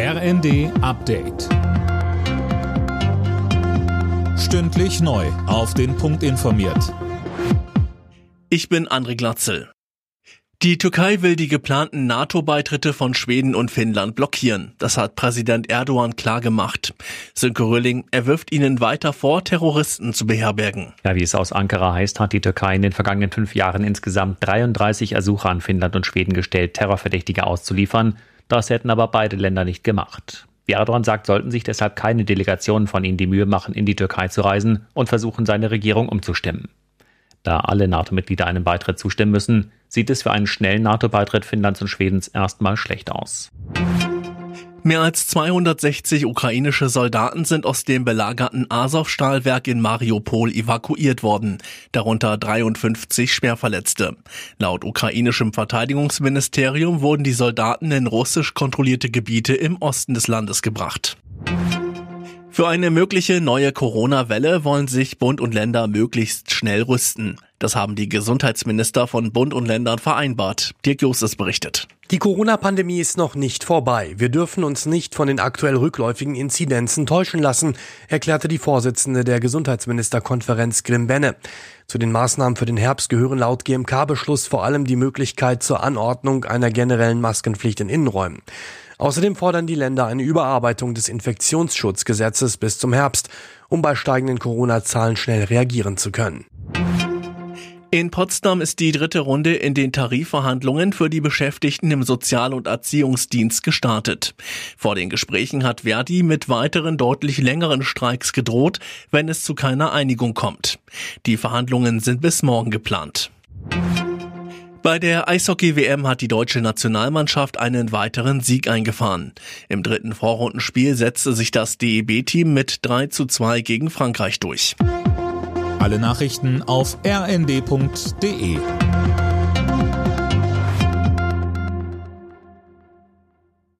RND Update. Stündlich neu. Auf den Punkt informiert. Ich bin André Glatzel. Die Türkei will die geplanten NATO-Beitritte von Schweden und Finnland blockieren. Das hat Präsident Erdogan klargemacht. Sönke Röhling, er wirft ihnen weiter vor, Terroristen zu beherbergen. Ja, wie es aus Ankara heißt, hat die Türkei in den vergangenen fünf Jahren insgesamt 33 Ersuche an Finnland und Schweden gestellt, Terrorverdächtige auszuliefern. Das hätten aber beide Länder nicht gemacht. Wie Erdogan sagt, sollten sich deshalb keine Delegationen von ihnen die Mühe machen, in die Türkei zu reisen und versuchen, seine Regierung umzustimmen. Da alle NATO-Mitglieder einem Beitritt zustimmen müssen, sieht es für einen schnellen NATO-Beitritt Finnlands und Schwedens erstmal schlecht aus. Mehr als 260 ukrainische Soldaten sind aus dem belagerten Azov-Stahlwerk in Mariupol evakuiert worden, darunter 53 Schwerverletzte. Laut ukrainischem Verteidigungsministerium wurden die Soldaten in russisch kontrollierte Gebiete im Osten des Landes gebracht. Für eine mögliche neue Corona-Welle wollen sich Bund und Länder möglichst schnell rüsten. Das haben die Gesundheitsminister von Bund und Ländern vereinbart. Dirk Justus berichtet. Die Corona-Pandemie ist noch nicht vorbei. Wir dürfen uns nicht von den aktuell rückläufigen Inzidenzen täuschen lassen, erklärte die Vorsitzende der Gesundheitsministerkonferenz Grimbenne. Zu den Maßnahmen für den Herbst gehören laut GMK-Beschluss vor allem die Möglichkeit zur Anordnung einer generellen Maskenpflicht in Innenräumen. Außerdem fordern die Länder eine Überarbeitung des Infektionsschutzgesetzes bis zum Herbst, um bei steigenden Corona-Zahlen schnell reagieren zu können. In Potsdam ist die dritte Runde in den Tarifverhandlungen für die Beschäftigten im Sozial- und Erziehungsdienst gestartet. Vor den Gesprächen hat Verdi mit weiteren deutlich längeren Streiks gedroht, wenn es zu keiner Einigung kommt. Die Verhandlungen sind bis morgen geplant. Bei der Eishockey-WM hat die deutsche Nationalmannschaft einen weiteren Sieg eingefahren. Im dritten Vorrundenspiel setzte sich das DEB-Team mit 3 zu 2 gegen Frankreich durch. Alle Nachrichten auf rnd.de